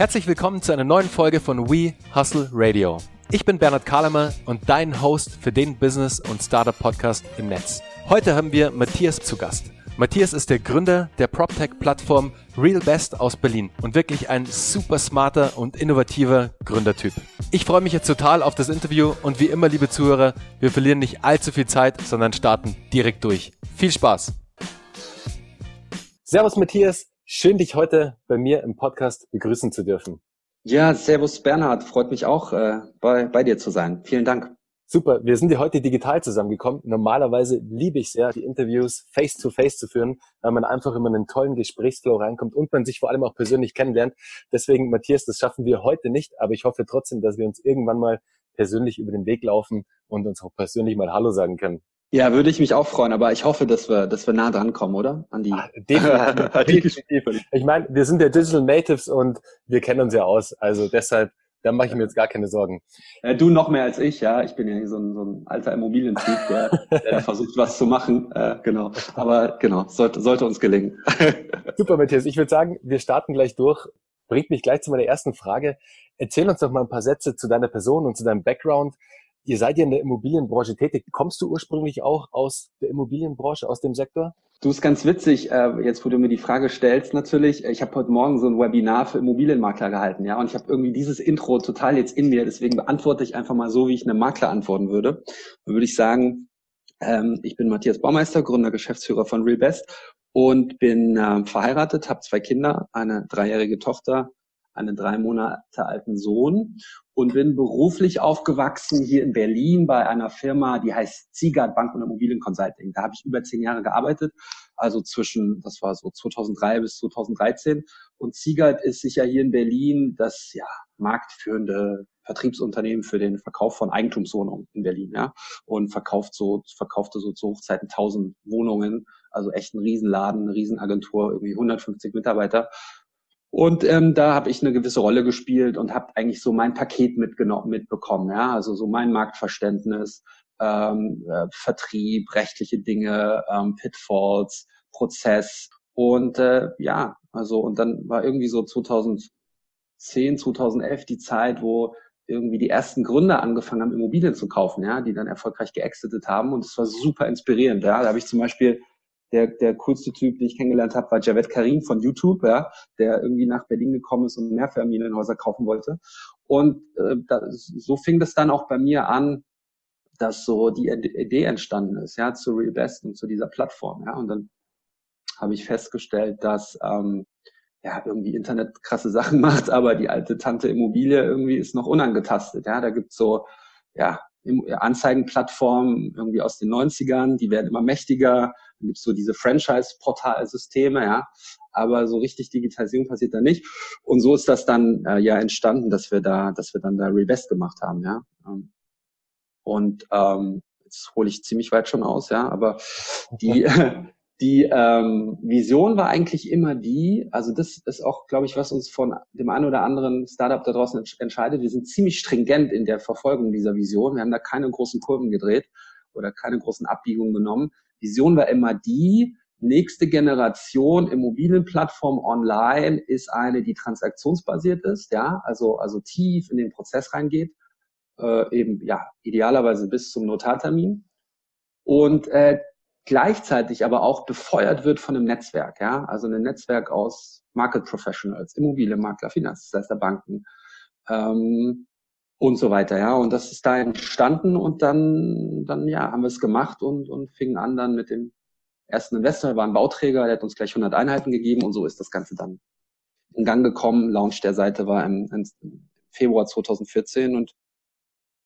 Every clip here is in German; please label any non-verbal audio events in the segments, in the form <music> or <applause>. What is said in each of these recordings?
Herzlich willkommen zu einer neuen Folge von We Hustle Radio. Ich bin Bernhard Kahlemer und dein Host für den Business- und Startup-Podcast im Netz. Heute haben wir Matthias zu Gast. Matthias ist der Gründer der PropTech-Plattform Real Best aus Berlin und wirklich ein super smarter und innovativer Gründertyp. Ich freue mich jetzt total auf das Interview und wie immer, liebe Zuhörer, wir verlieren nicht allzu viel Zeit, sondern starten direkt durch. Viel Spaß! Servus Matthias, Schön, dich heute bei mir im Podcast begrüßen zu dürfen. Ja, Servus Bernhard, freut mich auch, äh, bei, bei dir zu sein. Vielen Dank. Super, wir sind ja heute digital zusammengekommen. Normalerweise liebe ich sehr, die Interviews face-to-face -face zu führen, weil man einfach immer in einen tollen Gesprächsflow reinkommt und man sich vor allem auch persönlich kennenlernt. Deswegen, Matthias, das schaffen wir heute nicht, aber ich hoffe trotzdem, dass wir uns irgendwann mal persönlich über den Weg laufen und uns auch persönlich mal Hallo sagen können. Ja, würde ich mich auch freuen, aber ich hoffe, dass wir, dass wir nah dran kommen, oder? An die. Ach, definitiv. <laughs> definitiv. Ich meine, wir sind ja Digital Natives und wir kennen uns ja aus. Also deshalb, da mache ich mir jetzt gar keine Sorgen. Äh, du noch mehr als ich, ja. Ich bin ja so ein, so ein alter Immobilientyp, der, der versucht, was zu machen. Äh, genau. Aber genau, sollte, sollte uns gelingen. <laughs> Super, Matthias. Ich würde sagen, wir starten gleich durch. Bringt mich gleich zu meiner ersten Frage. Erzähl uns doch mal ein paar Sätze zu deiner Person und zu deinem Background. Ihr seid ja in der Immobilienbranche tätig. Kommst du ursprünglich auch aus der Immobilienbranche, aus dem Sektor? Du ist ganz witzig, äh, jetzt wo du mir die Frage stellst, natürlich. Ich habe heute Morgen so ein Webinar für Immobilienmakler gehalten, ja, und ich habe irgendwie dieses Intro total jetzt in mir. Deswegen beantworte ich einfach mal so, wie ich einem Makler antworten würde. Dann würde ich sagen, ähm, ich bin Matthias Baumeister, Gründer, Geschäftsführer von RealBest und bin äh, verheiratet, habe zwei Kinder, eine dreijährige Tochter, einen drei Monate alten Sohn und bin beruflich aufgewachsen hier in Berlin bei einer Firma, die heißt Ziegert Bank und Immobilienconsulting. Da habe ich über zehn Jahre gearbeitet, also zwischen, das war so 2003 bis 2013. Und Ziegert ist sicher hier in Berlin das ja marktführende Vertriebsunternehmen für den Verkauf von Eigentumswohnungen in Berlin, ja, und verkauft so, verkaufte so zu Hochzeiten 1000 Wohnungen, also echt ein Riesenladen, eine Riesenagentur, irgendwie 150 Mitarbeiter. Und ähm, da habe ich eine gewisse Rolle gespielt und habe eigentlich so mein Paket mitgenommen, mitbekommen, ja, also so mein Marktverständnis, ähm, äh, Vertrieb, rechtliche Dinge, ähm, Pitfalls, Prozess. Und äh, ja, also und dann war irgendwie so 2010, 2011 die Zeit, wo irgendwie die ersten Gründer angefangen haben, Immobilien zu kaufen, ja, die dann erfolgreich geexitet haben. Und es war super inspirierend, ja. Da habe ich zum Beispiel der, der coolste Typ, den ich kennengelernt habe, war Javed Karim von YouTube, ja, der irgendwie nach Berlin gekommen ist und Mehrfamilienhäuser kaufen wollte. Und äh, da, so fing das dann auch bei mir an, dass so die Idee entstanden ist, ja, zu Real Best und zu dieser Plattform, ja. Und dann habe ich festgestellt, dass ähm, ja irgendwie Internet krasse Sachen <laughs> macht, aber die alte Tante Immobilie irgendwie ist noch unangetastet, ja. Da gibt's so ja Anzeigenplattformen irgendwie aus den 90ern, die werden immer mächtiger. Dann gibt's so diese Franchise-Portalsysteme, ja. Aber so richtig Digitalisierung passiert da nicht. Und so ist das dann äh, ja entstanden, dass wir da, dass wir dann da Rebest gemacht haben, ja. Ähm, und ähm, jetzt hole ich ziemlich weit schon aus, ja, aber die, <laughs> die ähm, Vision war eigentlich immer die, also das ist auch, glaube ich, was uns von dem einen oder anderen Startup da draußen entscheidet. Wir sind ziemlich stringent in der Verfolgung dieser Vision. Wir haben da keine großen Kurven gedreht oder keine großen Abbiegungen genommen. Vision war immer die, nächste Generation Immobilienplattform online ist eine, die transaktionsbasiert ist, ja, also, also tief in den Prozess reingeht, äh, eben, ja, idealerweise bis zum Notartermin. Und äh, gleichzeitig aber auch befeuert wird von einem Netzwerk, ja, also ein Netzwerk aus Market Professionals, Immobilienmakler, Finanzdienstleister, Banken ähm, und so weiter, ja. Und das ist da entstanden und dann, dann ja, haben wir es gemacht und, und fingen an dann mit dem ersten Investor, war ein Bauträger, der hat uns gleich 100 Einheiten gegeben und so ist das Ganze dann in Gang gekommen. Launch der Seite war im, im Februar 2014 und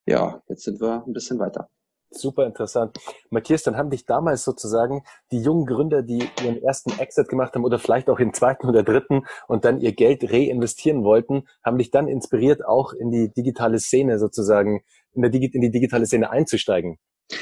ja, jetzt sind wir ein bisschen weiter. Super interessant. Matthias, dann haben dich damals sozusagen die jungen Gründer, die ihren ersten Exit gemacht haben oder vielleicht auch den zweiten oder dritten und dann ihr Geld reinvestieren wollten, haben dich dann inspiriert, auch in die digitale Szene sozusagen, in, der in die digitale Szene einzusteigen.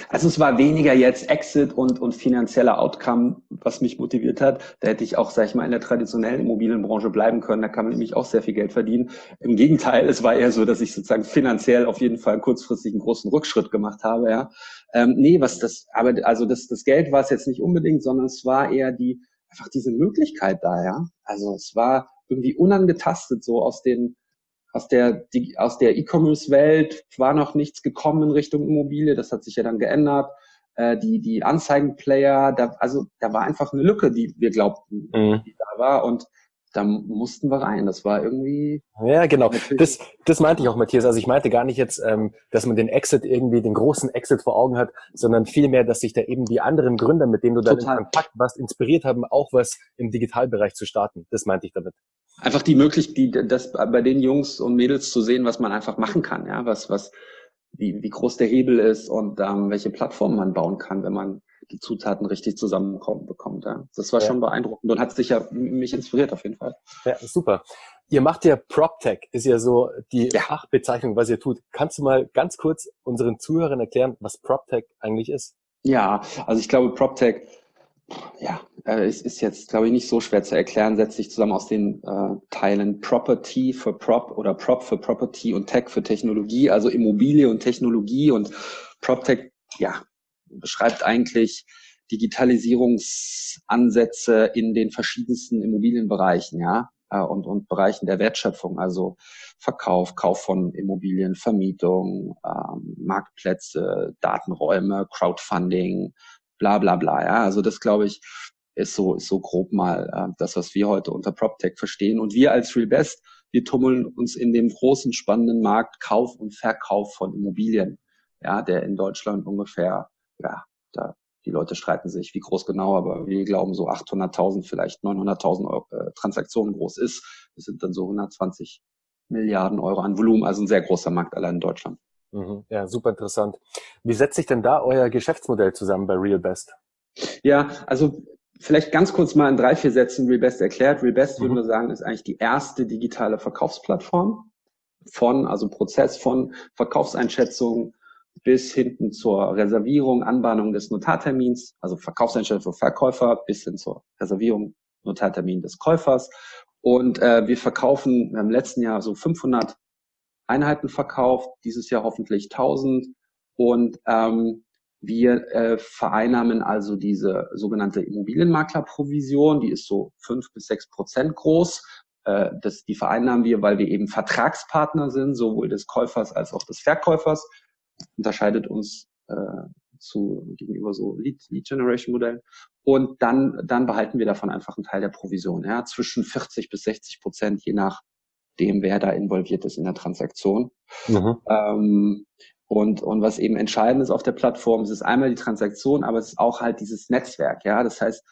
Also es war weniger jetzt Exit und, und finanzieller Outcome, was mich motiviert hat. Da hätte ich auch, sag ich mal, in der traditionellen Immobilienbranche bleiben können. Da kann man nämlich auch sehr viel Geld verdienen. Im Gegenteil, es war eher so, dass ich sozusagen finanziell auf jeden Fall kurzfristig einen großen Rückschritt gemacht habe. Ja. Ähm, nee, was das, aber also das, das Geld war es jetzt nicht unbedingt, sondern es war eher die, einfach diese Möglichkeit da, ja. Also es war irgendwie unangetastet, so aus den aus der die, aus der E-Commerce-Welt war noch nichts gekommen in Richtung Immobilie. Das hat sich ja dann geändert. Äh, die die Anzeigenplayer, da, also da war einfach eine Lücke, die wir glaubten, mhm. die da war und da mussten wir rein. Das war irgendwie. Ja, genau. Das, das meinte ich auch, Matthias. Also ich meinte gar nicht jetzt, ähm, dass man den Exit irgendwie, den großen Exit vor Augen hat, sondern vielmehr, dass sich da eben die anderen Gründer, mit denen du da in Kontakt warst, inspiriert haben, auch was im Digitalbereich zu starten. Das meinte ich damit. Einfach die Möglichkeit, das bei den Jungs und Mädels zu sehen, was man einfach machen kann, ja, was, was, wie, wie groß der Hebel ist und ähm, welche Plattformen man bauen kann, wenn man die Zutaten richtig zusammenkommen bekommt. Ja. Das war ja. schon beeindruckend und hat sich ja mich inspiriert auf jeden Fall. Ja, super. Ihr macht ja PropTech, ist ja so die ja. Fachbezeichnung, was ihr tut. Kannst du mal ganz kurz unseren Zuhörern erklären, was PropTech eigentlich ist? Ja, also ich glaube, PropTech, ja, äh, es ist jetzt, glaube ich, nicht so schwer zu erklären, setzt sich zusammen aus den äh, Teilen Property für Prop oder Prop für Property und Tech für Technologie, also Immobilie und Technologie und PropTech, ja, beschreibt eigentlich Digitalisierungsansätze in den verschiedensten Immobilienbereichen, ja, äh, und, und Bereichen der Wertschöpfung, also Verkauf, Kauf von Immobilien, Vermietung, ähm, Marktplätze, Datenräume, Crowdfunding, bla bla bla. Ja, also das glaube ich ist so ist so grob mal äh, das, was wir heute unter PropTech verstehen. Und wir als RealBest, wir tummeln uns in dem großen spannenden Markt Kauf und Verkauf von Immobilien, ja, der in Deutschland ungefähr ja, da die Leute streiten sich, wie groß genau, aber wir glauben so 800.000, vielleicht 900.000 äh, Transaktionen groß ist. Das sind dann so 120 Milliarden Euro an Volumen, also ein sehr großer Markt allein in Deutschland. Mhm. Ja, super interessant. Wie setzt sich denn da euer Geschäftsmodell zusammen bei RealBest? Ja, also vielleicht ganz kurz mal in drei, vier Sätzen RealBest erklärt. RealBest, mhm. würden wir sagen, ist eigentlich die erste digitale Verkaufsplattform von, also Prozess von Verkaufseinschätzung, bis hinten zur Reservierung, Anbahnung des Notartermins, also Verkaufseinstellung für Verkäufer, bis hin zur Reservierung, Notartermin des Käufers. Und äh, wir verkaufen, wir haben im letzten Jahr so 500 Einheiten verkauft, dieses Jahr hoffentlich 1000. Und ähm, wir äh, vereinnahmen also diese sogenannte Immobilienmaklerprovision, die ist so fünf bis sechs Prozent groß. Äh, das, die vereinnahmen wir, weil wir eben Vertragspartner sind, sowohl des Käufers als auch des Verkäufers unterscheidet uns äh, zu gegenüber so Lead, Lead Generation Modellen. Und dann, dann behalten wir davon einfach einen Teil der Provision, ja, zwischen 40 bis 60 Prozent, je nachdem, wer da involviert ist in der Transaktion. Mhm. Ähm, und, und was eben entscheidend ist auf der Plattform, es ist einmal die Transaktion, aber es ist auch halt dieses Netzwerk, ja. Das heißt,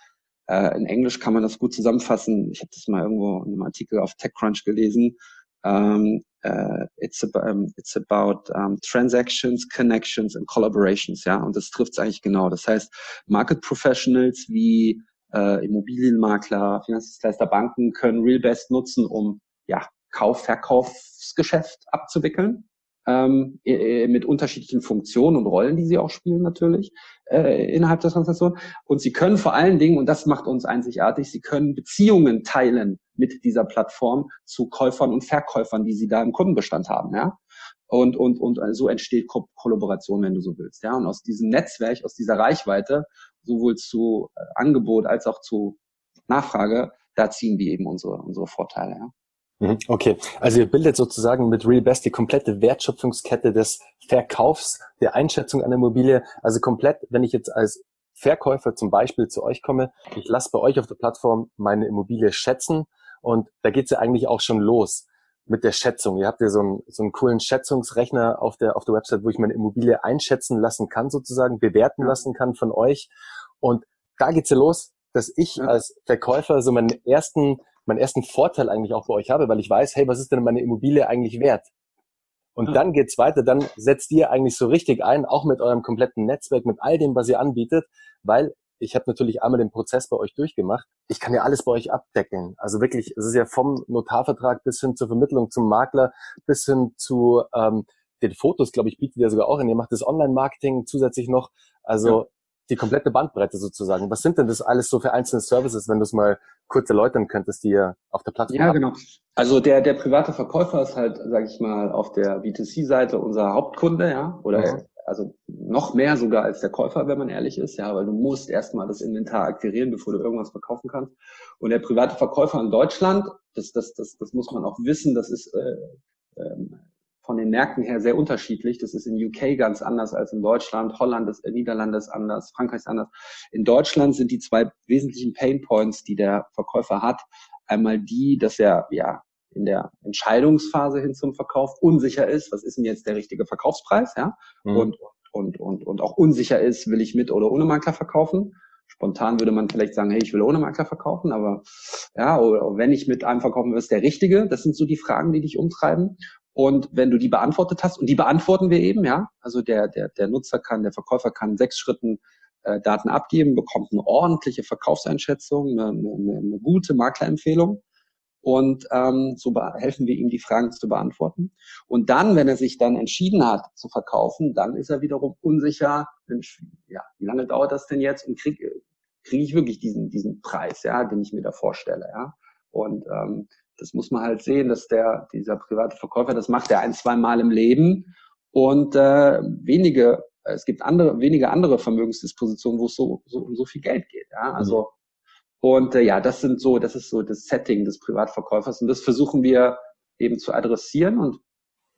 äh, in Englisch kann man das gut zusammenfassen. Ich habe das mal irgendwo in einem Artikel auf TechCrunch gelesen. Um, uh, it's, about, um, it's about um, transactions, connections and collaborations, ja, und das trifft es eigentlich genau. Das heißt, Market Professionals wie äh, Immobilienmakler, Finanzdienstleister, Banken können RealBest nutzen, um ja Kauf, Verkaufsgeschäft abzuwickeln ähm, mit unterschiedlichen Funktionen und Rollen, die sie auch spielen natürlich äh, innerhalb der Transaktion. Und sie können vor allen Dingen, und das macht uns einzigartig, sie können Beziehungen teilen mit dieser Plattform zu Käufern und Verkäufern, die sie da im Kundenbestand haben. Ja? Und, und, und so entsteht Ko Kollaboration, wenn du so willst. Ja? Und aus diesem Netzwerk, aus dieser Reichweite, sowohl zu äh, Angebot als auch zu Nachfrage, da ziehen wir eben unsere, unsere Vorteile. Ja? Mhm, okay, also ihr bildet sozusagen mit RealBest die komplette Wertschöpfungskette des Verkaufs, der Einschätzung einer Immobilie. Also komplett, wenn ich jetzt als Verkäufer zum Beispiel zu euch komme, ich lasse bei euch auf der Plattform meine Immobilie schätzen und da geht's ja eigentlich auch schon los mit der Schätzung. Ihr habt ja so einen, so einen coolen Schätzungsrechner auf der, auf der Website, wo ich meine Immobilie einschätzen lassen kann, sozusagen, bewerten lassen kann von euch. Und da geht's ja los, dass ich als Verkäufer so meinen ersten meinen ersten Vorteil eigentlich auch bei euch habe, weil ich weiß, hey, was ist denn meine Immobilie eigentlich wert? Und ja. dann geht's weiter, dann setzt ihr eigentlich so richtig ein, auch mit eurem kompletten Netzwerk, mit all dem, was ihr anbietet, weil ich habe natürlich einmal den Prozess bei euch durchgemacht. Ich kann ja alles bei euch abdecken. Also wirklich, es ist ja vom Notarvertrag bis hin zur Vermittlung zum Makler, bis hin zu ähm, den Fotos, glaube ich, bietet ihr sogar auch in. Ihr macht das Online-Marketing zusätzlich noch. Also die komplette Bandbreite sozusagen. Was sind denn das alles so für einzelne Services, wenn du es mal kurz erläutern könntest, die ihr auf der Plattform Ja, habt? genau. Also der, der private Verkäufer ist halt, sage ich mal, auf der B2C-Seite unser Hauptkunde, ja, oder mhm. also noch mehr sogar als der Käufer, wenn man ehrlich ist, ja, weil du musst erstmal das Inventar akquirieren, bevor du irgendwas verkaufen kannst. Und der private Verkäufer in Deutschland das, das, das, das muss man auch wissen, das ist äh, ähm, von den Märkten her sehr unterschiedlich. Das ist in UK ganz anders als in Deutschland. Holland ist, äh, Niederlande ist anders, Frankreich ist anders. In Deutschland sind die zwei wesentlichen Pain Points, die der Verkäufer hat, einmal die, dass er ja in der Entscheidungsphase hin zum Verkauf unsicher ist, was ist denn jetzt der richtige Verkaufspreis, ja, mhm. und, und, und, und auch unsicher ist, will ich mit oder ohne Makler verkaufen. Spontan würde man vielleicht sagen, hey, ich will ohne Makler verkaufen, aber ja, oder wenn ich mit einem verkaufen will, ist der richtige. Das sind so die Fragen, die dich umtreiben. Und wenn du die beantwortet hast, und die beantworten wir eben, ja, also der, der, der Nutzer kann, der Verkäufer kann in sechs Schritten äh, Daten abgeben, bekommt eine ordentliche Verkaufseinschätzung, eine, eine, eine gute Maklerempfehlung und ähm, so helfen wir ihm, die Fragen zu beantworten. Und dann, wenn er sich dann entschieden hat zu verkaufen, dann ist er wiederum unsicher, Mensch, ja, wie lange dauert das denn jetzt und kriege krieg ich wirklich diesen, diesen Preis, ja, den ich mir da vorstelle, ja. Und ähm, das muss man halt sehen, dass der, dieser private Verkäufer, das macht er ein, zwei Mal im Leben und äh, wenige, es gibt andere, wenige andere Vermögensdispositionen, wo es so, so um so viel Geld geht, ja. Also mhm und äh, ja, das sind so, das ist so das Setting des Privatverkäufers und das versuchen wir eben zu adressieren und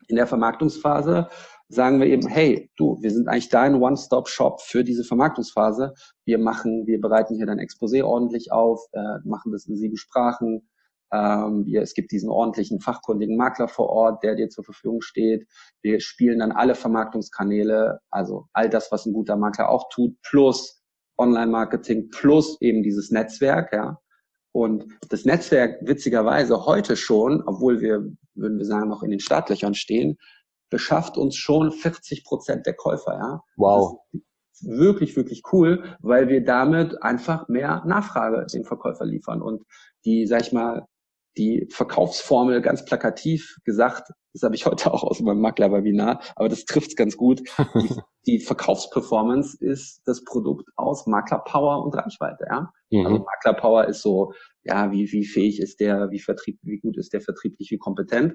in der Vermarktungsphase sagen wir eben, hey, du, wir sind eigentlich dein One-Stop-Shop für diese Vermarktungsphase. Wir machen, wir bereiten hier dein Exposé ordentlich auf, äh, machen das in sieben Sprachen. Ähm, wir, es gibt diesen ordentlichen fachkundigen Makler vor Ort, der dir zur Verfügung steht. Wir spielen dann alle Vermarktungskanäle, also all das, was ein guter Makler auch tut, plus Online-Marketing plus eben dieses Netzwerk, ja. Und das Netzwerk witzigerweise heute schon, obwohl wir, würden wir sagen, noch in den Startlöchern stehen, beschafft uns schon 40 Prozent der Käufer, ja. Wow. Wirklich, wirklich cool, weil wir damit einfach mehr Nachfrage den Verkäufer liefern und die, sag ich mal, die Verkaufsformel ganz plakativ gesagt, das habe ich <laughs> heute auch aus meinem Makler-Webinar, aber das trifft ganz gut. Die, <laughs> die, Verkaufsperformance ist das Produkt aus Maklerpower und Reichweite. Ja? Mhm. Also Maklerpower ist so, ja, wie, wie fähig ist der, wie vertrieb, wie gut ist der vertrieblich, wie kompetent.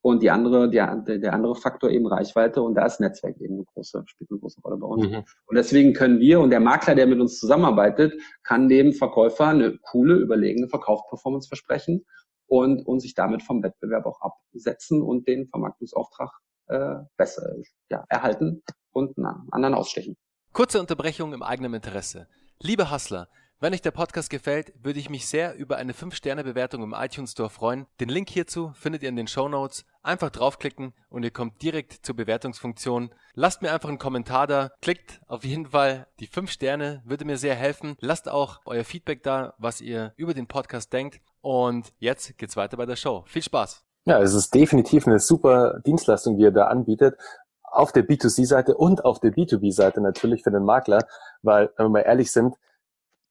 Und die andere, der, der andere Faktor eben Reichweite und da ist Netzwerk eben eine große, spielt eine große Rolle bei uns. Mhm. Und deswegen können wir und der Makler, der mit uns zusammenarbeitet, kann dem Verkäufer eine coole, überlegene Verkaufsperformance versprechen und, und sich damit vom Wettbewerb auch absetzen und den Vermarktungsauftrag äh, besser ja, erhalten und einen anderen ausstechen. Kurze Unterbrechung im eigenen Interesse. Liebe Hustler, wenn euch der Podcast gefällt, würde ich mich sehr über eine 5-Sterne-Bewertung im iTunes Store freuen. Den Link hierzu findet ihr in den Show Notes. Einfach draufklicken und ihr kommt direkt zur Bewertungsfunktion. Lasst mir einfach einen Kommentar da. Klickt auf jeden Fall die 5 Sterne, würde mir sehr helfen. Lasst auch euer Feedback da, was ihr über den Podcast denkt. Und jetzt geht's weiter bei der Show. Viel Spaß! Ja, es ist definitiv eine super Dienstleistung, die ihr da anbietet. Auf der B2C-Seite und auf der B2B-Seite natürlich für den Makler, weil, wenn wir mal ehrlich sind,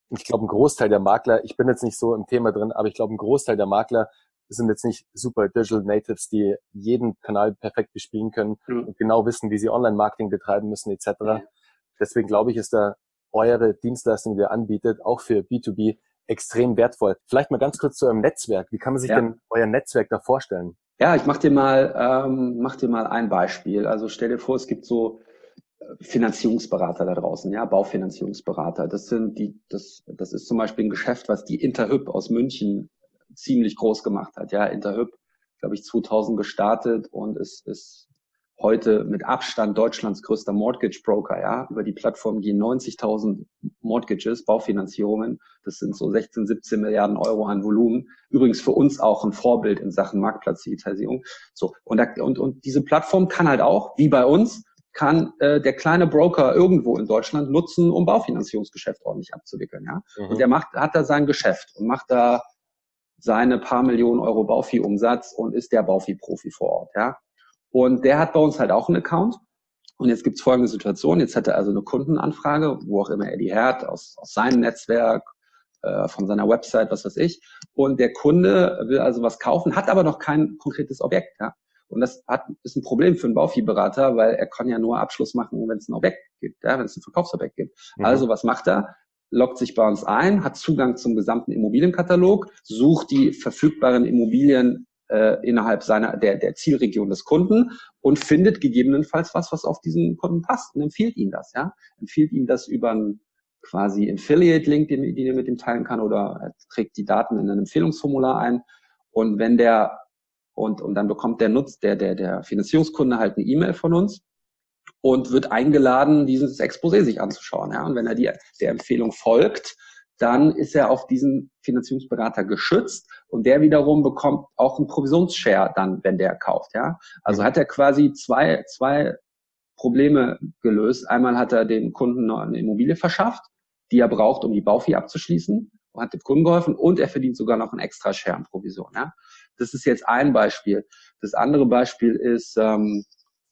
ich glaube, ein Großteil der Makler, ich bin jetzt nicht so im Thema drin, aber ich glaube, ein Großteil der Makler sind jetzt nicht super Digital Natives, die jeden Kanal perfekt bespielen können mhm. und genau wissen, wie sie Online-Marketing betreiben müssen etc. Ja. Deswegen glaube ich, ist da eure Dienstleistung, die ihr anbietet, auch für B2B extrem wertvoll. Vielleicht mal ganz kurz zu eurem Netzwerk. Wie kann man sich ja. denn euer Netzwerk da vorstellen? Ja, ich mach dir mal, ähm, mach dir mal ein Beispiel. Also stell dir vor, es gibt so Finanzierungsberater da draußen, ja, Baufinanzierungsberater. Das sind die, das, das ist zum Beispiel ein Geschäft, was die Interhyp aus München ziemlich groß gemacht hat. Ja, Interhyp, glaube ich, 2000 gestartet und es ist heute mit Abstand Deutschlands größter Mortgage Broker, ja. Über die Plattform gehen 90.000 Mortgages, Baufinanzierungen. Das sind so 16, 17 Milliarden Euro an Volumen. Übrigens für uns auch ein Vorbild in Sachen Marktplatzdigitalisierung. So. Und, da, und, und diese Plattform kann halt auch, wie bei uns, kann äh, der kleine Broker irgendwo in Deutschland nutzen, um Baufinanzierungsgeschäft ordentlich abzuwickeln. Ja? Mhm. Und der macht, hat da sein Geschäft und macht da seine paar Millionen Euro Baufi-Umsatz und ist der Baufi-Profi vor Ort. Ja? Und der hat bei uns halt auch einen Account. Und jetzt gibt's folgende Situation. Jetzt hat er also eine Kundenanfrage, wo auch immer er die hat, aus, aus seinem Netzwerk, äh, von seiner Website, was weiß ich. Und der Kunde will also was kaufen, hat aber noch kein konkretes Objekt. Ja? Und das hat, ist ein Problem für einen Bauviehberater, weil er kann ja nur Abschluss machen, wenn es ein Objekt gibt, ja, wenn es ein Verkaufsobjekt gibt. Mhm. Also was macht er? Loggt sich bei uns ein, hat Zugang zum gesamten Immobilienkatalog, sucht die verfügbaren Immobilien äh, innerhalb seiner der, der Zielregion des Kunden und findet gegebenenfalls was, was auf diesen Kunden passt und empfiehlt ihm das, ja, empfiehlt ihm das über einen quasi Affiliate-Link, den, den er mit ihm teilen kann oder er trägt die Daten in ein Empfehlungsformular ein Und wenn der und, und dann bekommt der Nutz, der, der, der Finanzierungskunde halt eine E-Mail von uns und wird eingeladen, dieses Exposé sich anzuschauen. Ja? Und wenn er die, der Empfehlung folgt, dann ist er auf diesen Finanzierungsberater geschützt und der wiederum bekommt auch einen Provisionsshare dann, wenn der kauft. Ja? Also mhm. hat er quasi zwei, zwei Probleme gelöst. Einmal hat er dem Kunden noch eine Immobilie verschafft, die er braucht, um die Baufee abzuschließen, und hat dem Kunden geholfen und er verdient sogar noch einen extra Share an Provision. Ja? Das ist jetzt ein Beispiel. Das andere Beispiel ist ähm,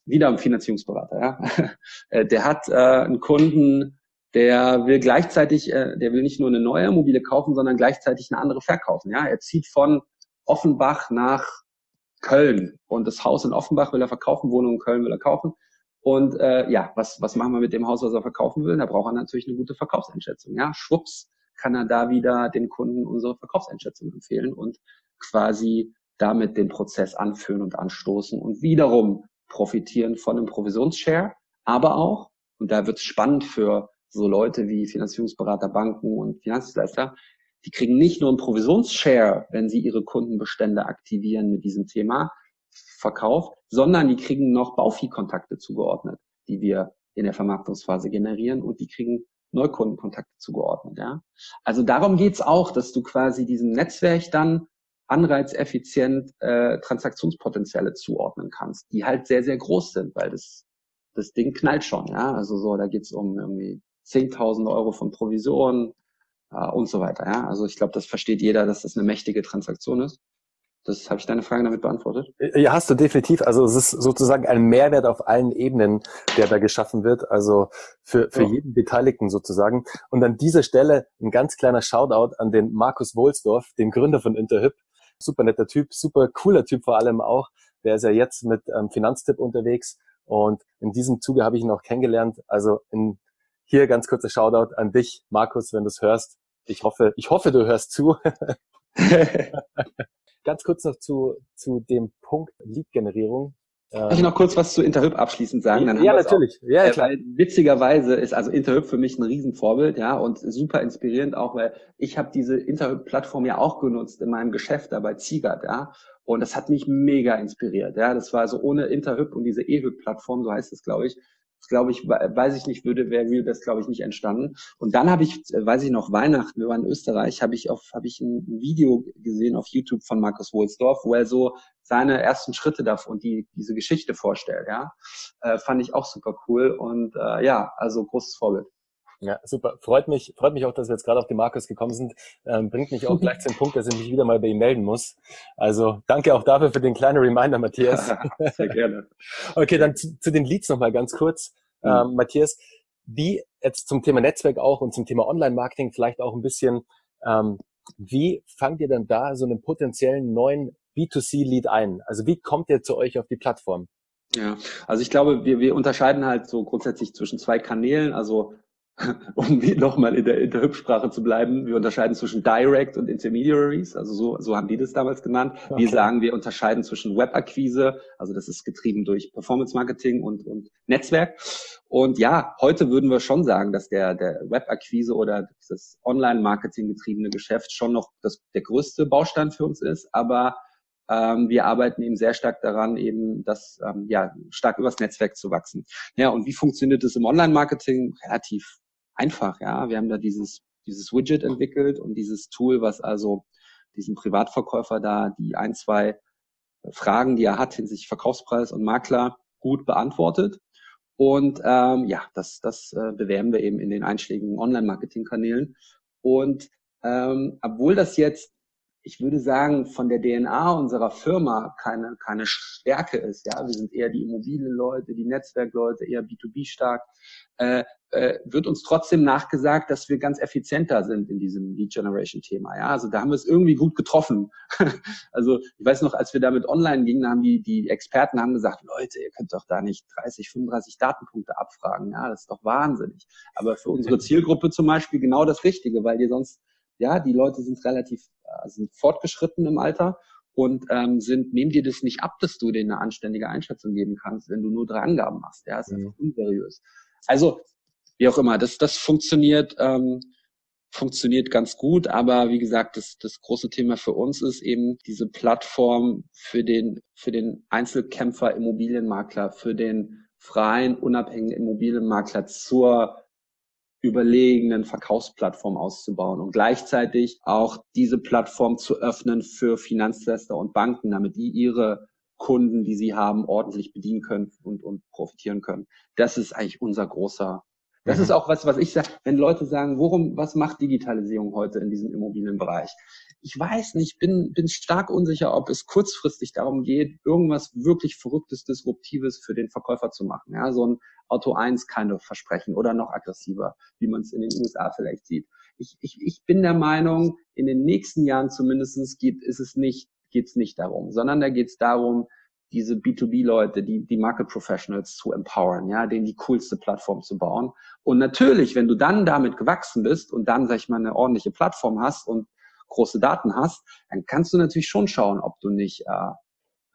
wieder ein Finanzierungsberater. Ja? <laughs> Äh, der hat äh, einen Kunden, der will gleichzeitig, äh, der will nicht nur eine neue Immobilie kaufen, sondern gleichzeitig eine andere verkaufen. Ja, er zieht von Offenbach nach Köln und das Haus in Offenbach will er verkaufen, Wohnung in Köln will er kaufen. Und äh, ja, was, was machen wir mit dem Haus, was er verkaufen will? Da braucht er natürlich eine gute Verkaufseinschätzung. Ja, schwupps kann er da wieder den Kunden unsere Verkaufseinschätzung empfehlen und quasi damit den Prozess anführen und anstoßen und wiederum profitieren von einem Provisionsshare, aber auch, und da wird es spannend für so Leute wie Finanzierungsberater, Banken und Finanzdienstleister, die kriegen nicht nur einen Provisionsshare, wenn sie ihre Kundenbestände aktivieren mit diesem Thema Verkauf, sondern die kriegen noch Bauviehkontakte zugeordnet, die wir in der Vermarktungsphase generieren und die kriegen Neukundenkontakte zugeordnet. Ja? Also darum geht's auch, dass du quasi diesem Netzwerk dann anreizeffizient äh, Transaktionspotenziale zuordnen kannst, die halt sehr, sehr groß sind, weil das, das Ding knallt schon. Ja? Also so, da geht's um irgendwie 10.000 Euro von Provisionen äh, und so weiter. Ja? Also ich glaube, das versteht jeder, dass das eine mächtige Transaktion ist. Das habe ich deine Frage damit beantwortet? Äh, ja, hast du definitiv. Also es ist sozusagen ein Mehrwert auf allen Ebenen, der da geschaffen wird. Also für, für ja. jeden Beteiligten sozusagen. Und an dieser Stelle ein ganz kleiner Shoutout an den Markus Wohlsdorf, den Gründer von Interhyp. Super netter Typ, super cooler Typ vor allem auch. Der ist ja jetzt mit ähm, Finanztipp unterwegs. Und in diesem Zuge habe ich ihn auch kennengelernt. Also in, hier ganz kurzer Shoutout an dich, Markus, wenn du es hörst. Ich hoffe, ich hoffe, du hörst zu. <laughs> ganz kurz noch zu, zu dem Punkt Lead-Generierung. Kann ich noch kurz was zu Interhyp abschließend sagen? Dann ja, natürlich. Ja, äh, klar. Weil witzigerweise ist also Interhyp für mich ein Riesenvorbild, ja, und super inspirierend auch, weil ich habe diese Interhyp-Plattform ja auch genutzt in meinem Geschäft da bei Ziegert, ja. Und das hat mich mega inspiriert, ja. Das war so ohne Interhyp und diese eHyp-Plattform, so heißt es, glaube ich, glaube ich, weiß ich nicht, würde wäre RealBest, glaube ich, nicht entstanden. Und dann habe ich, weiß ich noch, Weihnachten, wir waren in Österreich, habe ich auf, habe ich ein Video gesehen auf YouTube von Markus Wohlsdorf, wo er so seine ersten Schritte da und die diese Geschichte vorstellt. Ja, äh, fand ich auch super cool und äh, ja, also großes Vorbild. Ja, super. Freut mich, freut mich auch, dass wir jetzt gerade auf den Markus gekommen sind. Ähm, bringt mich auch <laughs> gleich zum Punkt, dass ich mich wieder mal bei ihm melden muss. Also danke auch dafür für den kleinen Reminder, Matthias. <laughs> Sehr gerne. okay, dann zu, zu den Leads nochmal ganz kurz. Mhm. Ähm, Matthias, wie jetzt zum Thema Netzwerk auch und zum Thema Online-Marketing vielleicht auch ein bisschen, ähm, wie fangt ihr dann da so einen potenziellen neuen B2C-Lead ein? Also wie kommt ihr zu euch auf die Plattform? Ja, also ich glaube, wir, wir unterscheiden halt so grundsätzlich zwischen zwei Kanälen. Also <laughs> um nochmal in der, in der Hübsprache zu bleiben, wir unterscheiden zwischen Direct und Intermediaries, also so, so haben die das damals genannt. Okay. Wir sagen, wir unterscheiden zwischen Webakquise, also das ist getrieben durch Performance Marketing und, und Netzwerk. Und ja, heute würden wir schon sagen, dass der, der Webakquise oder das Online-Marketing getriebene Geschäft schon noch das, der größte Baustein für uns ist, aber ähm, wir arbeiten eben sehr stark daran, eben das ähm, ja stark übers Netzwerk zu wachsen. Ja, und wie funktioniert das im Online-Marketing? Relativ einfach, ja. Wir haben da dieses, dieses Widget entwickelt und dieses Tool, was also diesem Privatverkäufer da die ein, zwei Fragen, die er hat hinsichtlich Verkaufspreis und Makler gut beantwortet. Und ähm, ja, das, das äh, bewerben wir eben in den einschlägigen Online-Marketing-Kanälen. Und ähm, obwohl das jetzt ich würde sagen, von der DNA unserer Firma keine, keine Stärke ist. Ja, wir sind eher die Immobilienleute, die Netzwerkleute, eher B2B stark. Äh, äh, wird uns trotzdem nachgesagt, dass wir ganz effizienter sind in diesem Lead Generation Thema. Ja, also da haben wir es irgendwie gut getroffen. <laughs> also ich weiß noch, als wir damit online gingen, haben die, die Experten haben gesagt, Leute, ihr könnt doch da nicht 30, 35 Datenpunkte abfragen. Ja, das ist doch wahnsinnig. Aber für unsere <laughs> Zielgruppe zum Beispiel genau das Richtige, weil ihr sonst ja, die Leute sind relativ äh, sind fortgeschritten im Alter und ähm, sind, nehmen dir das nicht ab, dass du denen eine anständige Einschätzung geben kannst, wenn du nur drei Angaben machst. Ja, ist mhm. einfach unseriös. Also, wie auch immer, das, das funktioniert ähm, funktioniert ganz gut, aber wie gesagt, das, das große Thema für uns ist eben diese Plattform für den, für den Einzelkämpfer Immobilienmakler, für den freien, unabhängigen Immobilienmakler zur überlegenen Verkaufsplattform auszubauen und gleichzeitig auch diese Plattform zu öffnen für Finanzleister und Banken, damit die ihre Kunden, die sie haben, ordentlich bedienen können und, und profitieren können. Das ist eigentlich unser großer das mhm. ist auch was, was ich sage, wenn Leute sagen, worum, was macht Digitalisierung heute in diesem Immobilienbereich? Ich weiß nicht, bin, bin stark unsicher, ob es kurzfristig darum geht, irgendwas wirklich Verrücktes, Disruptives für den Verkäufer zu machen. Ja, so ein Auto 1 kind of Versprechen oder noch aggressiver, wie man es in den USA vielleicht sieht. Ich, ich, ich bin der Meinung, in den nächsten Jahren zumindestens geht, ist es nicht, geht es nicht darum, sondern da geht es darum, diese B2B-Leute, die, die Market Professionals zu empowern, ja, denen die coolste Plattform zu bauen. Und natürlich, wenn du dann damit gewachsen bist und dann, sag ich mal, eine ordentliche Plattform hast und große Daten hast, dann kannst du natürlich schon schauen, ob du nicht äh,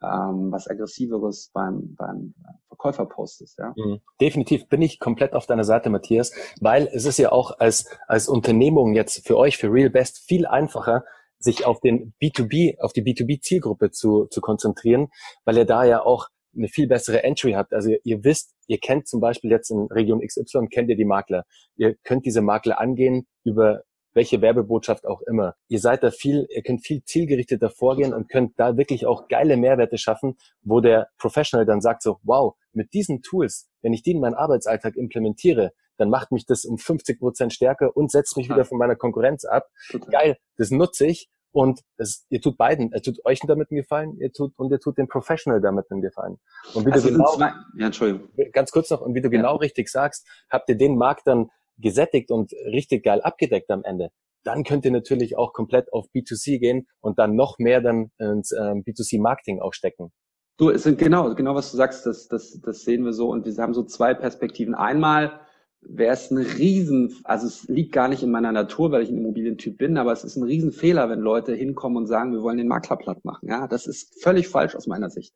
ähm, was aggressiveres beim, beim Verkäufer postest. Ja? Mhm. Definitiv bin ich komplett auf deiner Seite, Matthias, weil es ist ja auch als, als Unternehmung jetzt für euch, für Real Best, viel einfacher, sich auf den B2B, auf die B2B-Zielgruppe zu, zu konzentrieren, weil ihr da ja auch eine viel bessere Entry habt. Also ihr, ihr, wisst, ihr kennt zum Beispiel jetzt in Region XY, kennt ihr die Makler. Ihr könnt diese Makler angehen über welche Werbebotschaft auch immer. Ihr seid da viel, ihr könnt viel zielgerichteter vorgehen und könnt da wirklich auch geile Mehrwerte schaffen, wo der Professional dann sagt so, wow, mit diesen Tools, wenn ich die in meinen Arbeitsalltag implementiere, dann macht mich das um 50 Prozent stärker und setzt mich wieder von meiner Konkurrenz ab. Geil, das nutze ich und es, ihr tut beiden, er tut euch damit einen Gefallen, ihr tut und ihr tut dem Professional damit einen Gefallen. Und wie also du genau, zwei, ja, Entschuldigung. ganz kurz noch, und wie du ja. genau richtig sagst, habt ihr den Markt dann gesättigt und richtig geil abgedeckt am Ende. Dann könnt ihr natürlich auch komplett auf B2C gehen und dann noch mehr dann ins ähm, B2C-Marketing auch stecken. Du, es sind genau, genau was du sagst, das, das, das sehen wir so und wir haben so zwei Perspektiven. Einmal wäre es ein Riesen, also es liegt gar nicht in meiner Natur, weil ich ein Immobilientyp bin, aber es ist ein Riesenfehler, wenn Leute hinkommen und sagen, wir wollen den Makler platt machen. Ja, das ist völlig falsch aus meiner Sicht.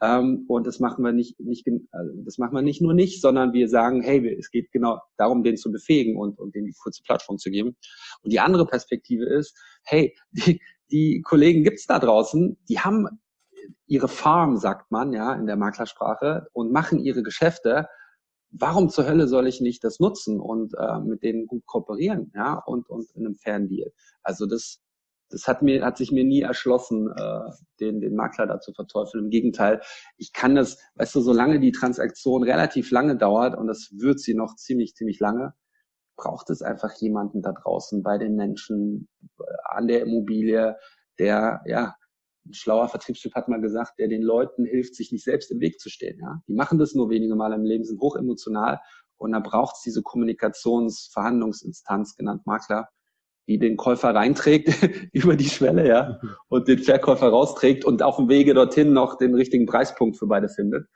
Ähm, und das machen wir nicht, nicht, also das machen wir nicht nur nicht, sondern wir sagen, hey, es geht genau darum, den zu befähigen und, und denen die kurze Plattform zu geben. Und die andere Perspektive ist, hey, die, die Kollegen gibt's da draußen, die haben ihre Farm, sagt man, ja, in der Maklersprache und machen ihre Geschäfte warum zur Hölle soll ich nicht das nutzen und äh, mit denen gut kooperieren, ja, und, und in einem fairen Deal. Also das, das hat mir, hat sich mir nie erschlossen, äh, den, den Makler da zu verteufeln. Im Gegenteil, ich kann das, weißt du, solange die Transaktion relativ lange dauert, und das wird sie noch ziemlich, ziemlich lange, braucht es einfach jemanden da draußen bei den Menschen, äh, an der Immobilie, der, ja, ein schlauer Vertriebstyp hat mal gesagt, der den Leuten hilft, sich nicht selbst im Weg zu stehen. Ja? Die machen das nur wenige Mal im Leben, sind hochemotional und da braucht es diese Kommunikationsverhandlungsinstanz, genannt Makler, die den Käufer reinträgt <laughs> über die Schwelle, ja, und den Verkäufer rausträgt und auf dem Wege dorthin noch den richtigen Preispunkt für beide findet.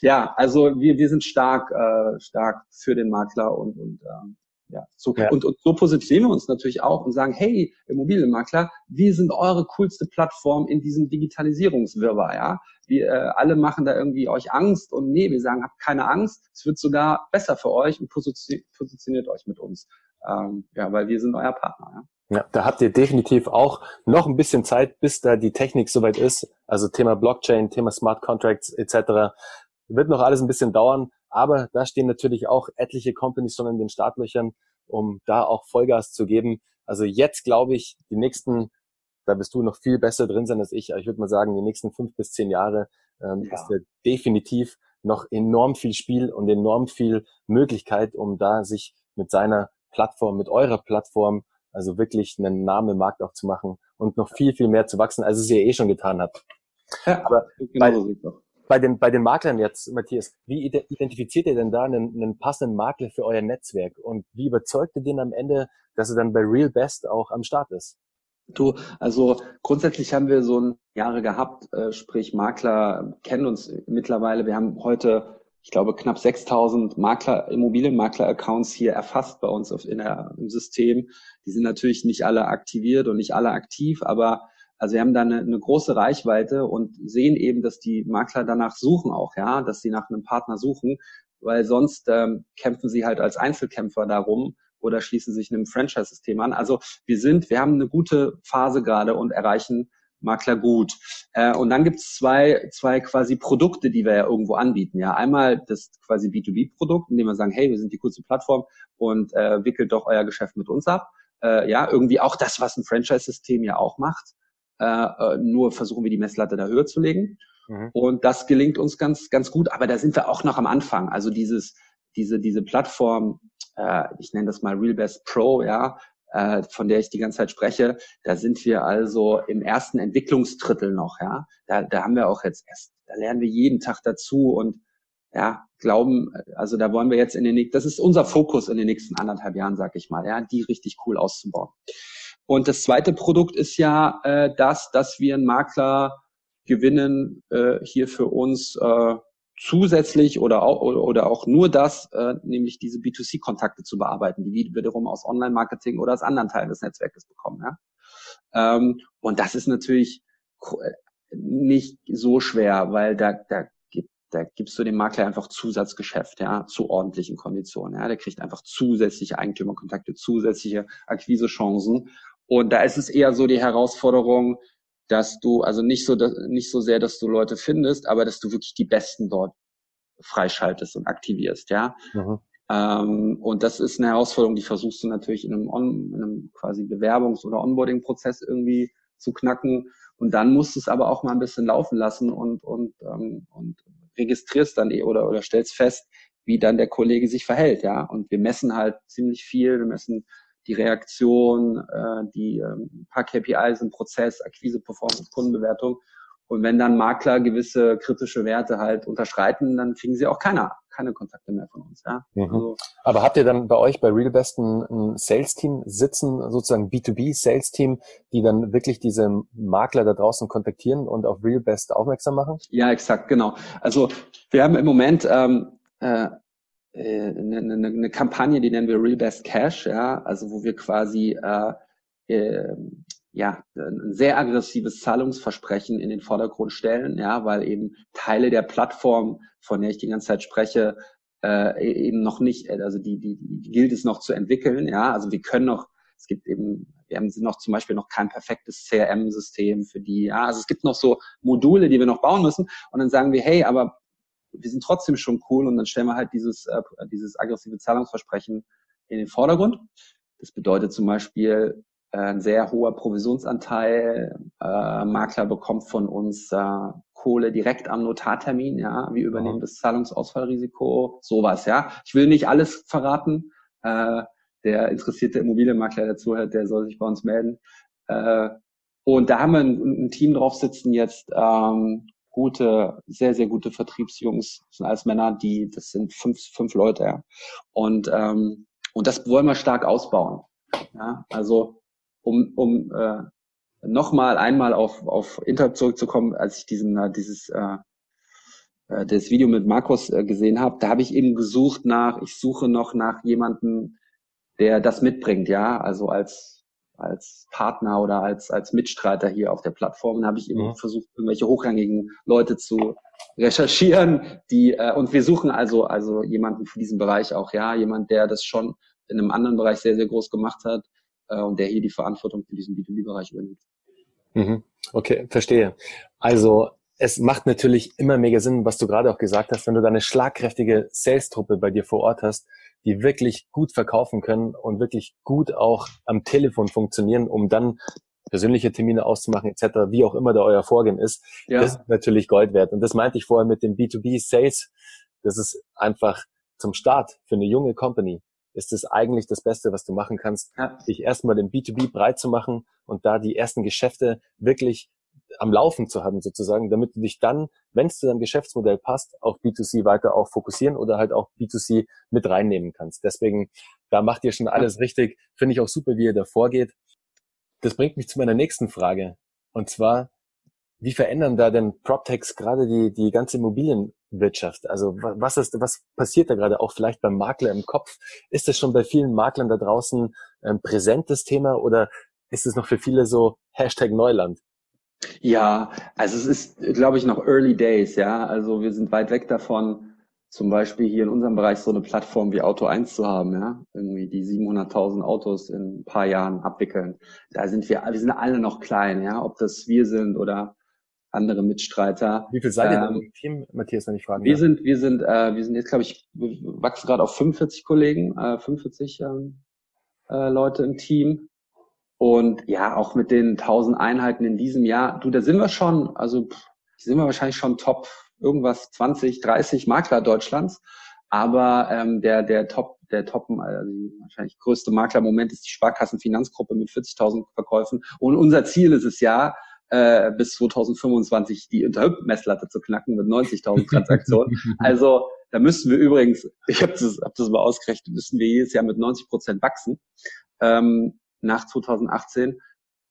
Ja, also wir, wir sind stark, äh, stark für den Makler und, und ähm, ja, so, ja. Und, und so positionieren wir uns natürlich auch und sagen, hey, Immobilienmakler, wir sind eure coolste Plattform in diesem Digitalisierungswirrwarr, ja. Wir äh, alle machen da irgendwie euch Angst und nee, wir sagen, habt keine Angst, es wird sogar besser für euch und positioniert euch mit uns. Ähm, ja, weil wir sind euer Partner, ja. Ja, da habt ihr definitiv auch noch ein bisschen Zeit, bis da die Technik soweit ist. Also Thema Blockchain, Thema Smart Contracts etc. Wird noch alles ein bisschen dauern. Aber da stehen natürlich auch etliche Companies schon in den Startlöchern, um da auch Vollgas zu geben. Also jetzt glaube ich, die nächsten, da bist du noch viel besser drin sein als ich, aber ich würde mal sagen, die nächsten fünf bis zehn Jahre ähm, ja. ist da definitiv noch enorm viel Spiel und enorm viel Möglichkeit, um da sich mit seiner Plattform, mit eurer Plattform, also wirklich einen Namen im Markt auch zu machen und noch viel, viel mehr zu wachsen, als es ihr eh schon getan habt. Ja, Aber bei, bei den, bei den Maklern jetzt, Matthias, wie identifiziert ihr denn da einen, einen passenden Makler für euer Netzwerk und wie überzeugt ihr den am Ende, dass er dann bei Real Best auch am Start ist? Du, also grundsätzlich haben wir so ein Jahre gehabt, äh, sprich Makler kennen uns mittlerweile. Wir haben heute, ich glaube, knapp 6000 Makler, Immobilienmakler-Accounts hier erfasst bei uns auf, in der, im System. Die sind natürlich nicht alle aktiviert und nicht alle aktiv, aber also wir haben da eine, eine große Reichweite und sehen eben, dass die Makler danach suchen auch, ja, dass sie nach einem Partner suchen, weil sonst ähm, kämpfen sie halt als Einzelkämpfer darum oder schließen sich einem Franchise-System an. Also wir sind, wir haben eine gute Phase gerade und erreichen Makler gut. Äh, und dann gibt es zwei, zwei quasi Produkte, die wir ja irgendwo anbieten. Ja, einmal das quasi B2B-Produkt, indem wir sagen, hey, wir sind die coolste Plattform und äh, wickelt doch euer Geschäft mit uns ab. Äh, ja, irgendwie auch das, was ein Franchise-System ja auch macht. Äh, äh, nur versuchen wir die Messlatte da höher zu legen. Mhm. Und das gelingt uns ganz, ganz gut. Aber da sind wir auch noch am Anfang. Also dieses, diese, diese Plattform, äh, ich nenne das mal Real Best Pro, ja, äh, von der ich die ganze Zeit spreche, da sind wir also im ersten Entwicklungsdrittel noch, ja. Da, da haben wir auch jetzt erst, da lernen wir jeden Tag dazu und ja, glauben, also da wollen wir jetzt in den nächsten, das ist unser Fokus in den nächsten anderthalb Jahren, sag ich mal, ja, die richtig cool auszubauen. Und das zweite Produkt ist ja äh, das, dass wir einen Makler gewinnen, äh, hier für uns äh, zusätzlich oder auch, oder auch nur das, äh, nämlich diese B2C-Kontakte zu bearbeiten, die wiederum aus Online-Marketing oder aus anderen Teilen des Netzwerkes bekommen. Ja? Ähm, und das ist natürlich nicht so schwer, weil da, da, da gibst du dem Makler einfach Zusatzgeschäft, ja, zu ordentlichen Konditionen. Ja? Der kriegt einfach zusätzliche Eigentümerkontakte, zusätzliche Akquisechancen. Und da ist es eher so die Herausforderung, dass du, also nicht so, nicht so sehr, dass du Leute findest, aber dass du wirklich die Besten dort freischaltest und aktivierst, ja. Mhm. Ähm, und das ist eine Herausforderung, die versuchst du natürlich in einem, On, in einem quasi Bewerbungs- oder Onboarding-Prozess irgendwie zu knacken. Und dann musst du es aber auch mal ein bisschen laufen lassen und, und, ähm, und registrierst dann eh oder, oder stellst fest, wie dann der Kollege sich verhält, ja. Und wir messen halt ziemlich viel. Wir messen die Reaktion, äh, die ähm, paar KPIs im Prozess, Akquise, Performance, Kundenbewertung. Und wenn dann Makler gewisse kritische Werte halt unterschreiten, dann kriegen sie auch keiner, keine Kontakte mehr von uns. Ja? Mhm. Also, Aber habt ihr dann bei euch bei RealBest ein, ein Sales-Team sitzen, sozusagen B2B-Sales-Team, die dann wirklich diese Makler da draußen kontaktieren und auf RealBest aufmerksam machen? Ja, exakt, genau. Also wir haben im Moment ähm, äh, eine, eine, eine Kampagne, die nennen wir Real Best Cash, ja, also wo wir quasi äh, äh, ja ein sehr aggressives Zahlungsversprechen in den Vordergrund stellen, ja, weil eben Teile der Plattform, von der ich die ganze Zeit spreche, äh, e-, eben noch nicht, also die, die, die gilt es noch zu entwickeln, ja, also wir können noch, es gibt eben, wir haben noch zum Beispiel noch kein perfektes CRM-System für die, ja, also es gibt noch so Module, die wir noch bauen müssen. Und dann sagen wir, hey, aber wir sind trotzdem schon cool und dann stellen wir halt dieses, äh, dieses aggressive Zahlungsversprechen in den Vordergrund. Das bedeutet zum Beispiel, äh, ein sehr hoher Provisionsanteil, äh, Makler bekommt von uns äh, Kohle direkt am Notartermin, ja, wir übernehmen mhm. das Zahlungsausfallrisiko, sowas, ja. Ich will nicht alles verraten. Äh, der interessierte Immobilienmakler, der zuhört, der soll sich bei uns melden. Äh, und da haben wir ein, ein Team drauf sitzen jetzt, ähm, gute, sehr, sehr gute Vertriebsjungs, das sind alles Männer, die, das sind fünf, fünf Leute, ja. Und, ähm, und das wollen wir stark ausbauen. Ja, also um, um äh, nochmal einmal auf, auf Inter zurückzukommen, als ich diesen, äh, dieses äh, äh, das Video mit Markus äh, gesehen habe, da habe ich eben gesucht nach, ich suche noch nach jemandem, der das mitbringt, ja, also als als Partner oder als, als Mitstreiter hier auf der Plattform. habe ich eben mhm. versucht, irgendwelche hochrangigen Leute zu recherchieren, die, äh, und wir suchen also, also jemanden für diesen Bereich auch, ja, jemand, der das schon in einem anderen Bereich sehr, sehr groß gemacht hat, äh, und der hier die Verantwortung für diesen B2B-Bereich übernimmt. Mhm. Okay, verstehe. Also, es macht natürlich immer mega Sinn, was du gerade auch gesagt hast, wenn du da eine schlagkräftige Sales-Truppe bei dir vor Ort hast, die wirklich gut verkaufen können und wirklich gut auch am Telefon funktionieren, um dann persönliche Termine auszumachen etc., wie auch immer da euer Vorgehen ist, ja. das ist natürlich Gold wert. Und das meinte ich vorher mit dem B2B Sales. Das ist einfach zum Start für eine junge Company ist es eigentlich das Beste, was du machen kannst, ja. dich erstmal im B2B breit zu machen und da die ersten Geschäfte wirklich am Laufen zu haben sozusagen, damit du dich dann, wenn es zu deinem Geschäftsmodell passt, auf B2C weiter auch fokussieren oder halt auch B2C mit reinnehmen kannst. Deswegen, da macht ihr schon alles richtig. Finde ich auch super, wie ihr da vorgeht. Das bringt mich zu meiner nächsten Frage. Und zwar, wie verändern da denn PropTechs gerade die, die ganze Immobilienwirtschaft? Also was ist, was passiert da gerade auch vielleicht beim Makler im Kopf? Ist das schon bei vielen Maklern da draußen ein präsentes Thema oder ist es noch für viele so Hashtag Neuland? Ja, also es ist, glaube ich, noch Early Days, ja. Also wir sind weit weg davon, zum Beispiel hier in unserem Bereich so eine Plattform wie Auto 1 zu haben, ja, irgendwie die 700.000 Autos in ein paar Jahren abwickeln. Da sind wir, wir sind alle noch klein, ja, ob das wir sind oder andere Mitstreiter. Wie viel seid ihr ähm, im Team, Matthias, wenn ich fragen Wir darf? sind, wir sind, äh, wir sind jetzt, glaube ich, wir wachsen gerade auf 45 Kollegen, äh, 45 ähm, äh, Leute im Team. Und ja, auch mit den 1000 Einheiten in diesem Jahr, du, da sind wir schon, also pff, sind wir wahrscheinlich schon Top irgendwas 20, 30 Makler Deutschlands. Aber ähm, der, der Top, der Top, also wahrscheinlich größte Makler im Moment ist die Sparkassenfinanzgruppe mit 40.000 Verkäufen. Und unser Ziel ist es ja, äh, bis 2025 die Interhyp-Messlatte zu knacken mit 90.000 <laughs> Transaktionen. also da müssen wir übrigens, <laughs> ich habe das, hab das mal ausgerechnet, müssen wir jedes Jahr mit 90 Prozent wachsen ähm, nach 2018.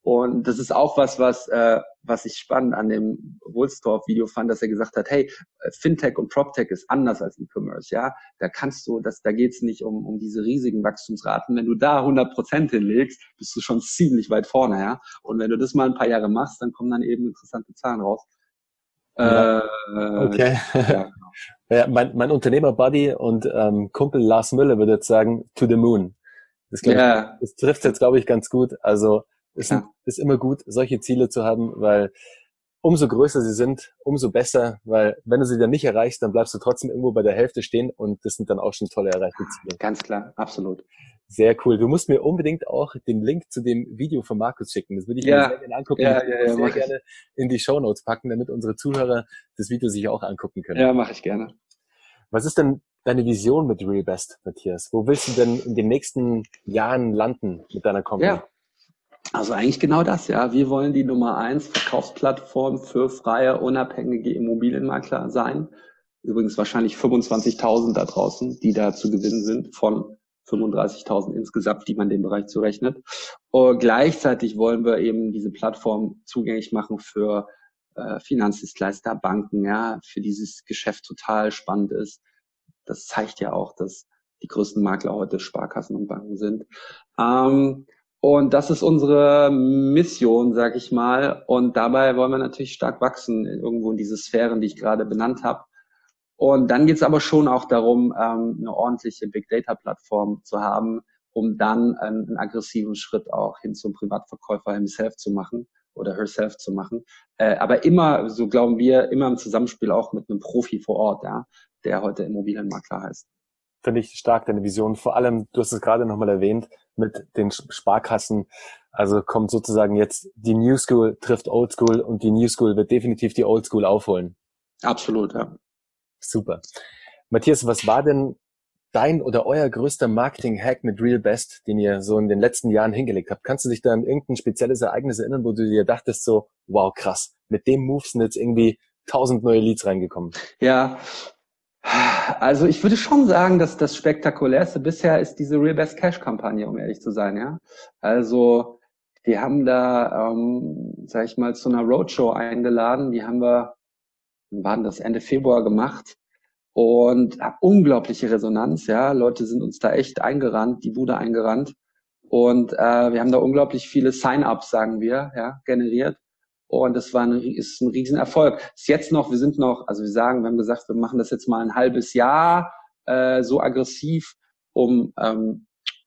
Und das ist auch was, was, äh, was ich spannend an dem Wohlstorf-Video fand, dass er gesagt hat, hey, Fintech und PropTech ist anders als E-Commerce, ja. Da kannst du, das, da geht's nicht um, um diese riesigen Wachstumsraten. Wenn du da 100 Prozent hinlegst, bist du schon ziemlich weit vorne, ja. Und wenn du das mal ein paar Jahre machst, dann kommen dann eben interessante Zahlen raus. Ja. Äh, okay. Ja, <laughs> genau. ja, mein, mein Unternehmer-Buddy und ähm, Kumpel Lars Müller würde jetzt sagen, to the moon. Das, ja. ich, das trifft jetzt, glaube ich, ganz gut. Also ist, ja. ist immer gut, solche Ziele zu haben, weil umso größer sie sind, umso besser, weil wenn du sie dann nicht erreichst, dann bleibst du trotzdem irgendwo bei der Hälfte stehen und das sind dann auch schon tolle erreichte Ziele. Ganz klar, absolut. Sehr cool. Du musst mir unbedingt auch den Link zu dem Video von Markus schicken. Das würde ich ja. mir sehr gerne angucken. Ja, ja, ja, sehr gerne in die Show Notes packen, damit unsere Zuhörer das Video sich auch angucken können. Ja, mache ich gerne. Was ist denn deine Vision mit Real Best, Matthias? Wo willst du denn in den nächsten Jahren landen mit deiner Company? Ja. Also eigentlich genau das, ja. Wir wollen die Nummer eins Verkaufsplattform für freie, unabhängige Immobilienmakler sein. Übrigens wahrscheinlich 25.000 da draußen, die da zu gewinnen sind von 35.000 insgesamt, die man den Bereich zurechnet. Und gleichzeitig wollen wir eben diese Plattform zugänglich machen für äh, Finanzdienstleister, Banken, ja, für dieses Geschäft total spannend ist. Das zeigt ja auch, dass die größten Makler heute Sparkassen und Banken sind. Ähm, und das ist unsere Mission, sag ich mal. Und dabei wollen wir natürlich stark wachsen, irgendwo in diese Sphären, die ich gerade benannt habe. Und dann geht es aber schon auch darum, ähm, eine ordentliche Big Data Plattform zu haben, um dann einen, einen aggressiven Schritt auch hin zum Privatverkäufer himself zu machen oder herself zu machen. Äh, aber immer, so glauben wir, immer im Zusammenspiel auch mit einem Profi vor Ort, ja, der heute Immobilienmakler heißt finde ich stark, deine Vision. Vor allem, du hast es gerade nochmal erwähnt, mit den Sparkassen. Also kommt sozusagen jetzt die New School trifft Old School und die New School wird definitiv die Old School aufholen. Absolut, ja. Super. Matthias, was war denn dein oder euer größter Marketing-Hack mit Real Best, den ihr so in den letzten Jahren hingelegt habt? Kannst du dich da an irgendein spezielles Ereignis erinnern, wo du dir dachtest so, wow, krass, mit dem Move sind jetzt irgendwie tausend neue Leads reingekommen? Ja, also ich würde schon sagen, dass das spektakulärste bisher ist diese Real Best Cash Kampagne, um ehrlich zu sein, ja. Also wir haben da, ähm, sag ich mal, zu einer Roadshow eingeladen. Die haben wir, waren das Ende Februar gemacht und unglaubliche Resonanz, ja. Leute sind uns da echt eingerannt, die Bude eingerannt und äh, wir haben da unglaublich viele Sign-ups, sagen wir, ja, generiert. Und das war ein, ist ein Riesenerfolg. Ist jetzt noch, wir sind noch, also wir sagen, wir haben gesagt, wir machen das jetzt mal ein halbes Jahr äh, so aggressiv, um, ähm,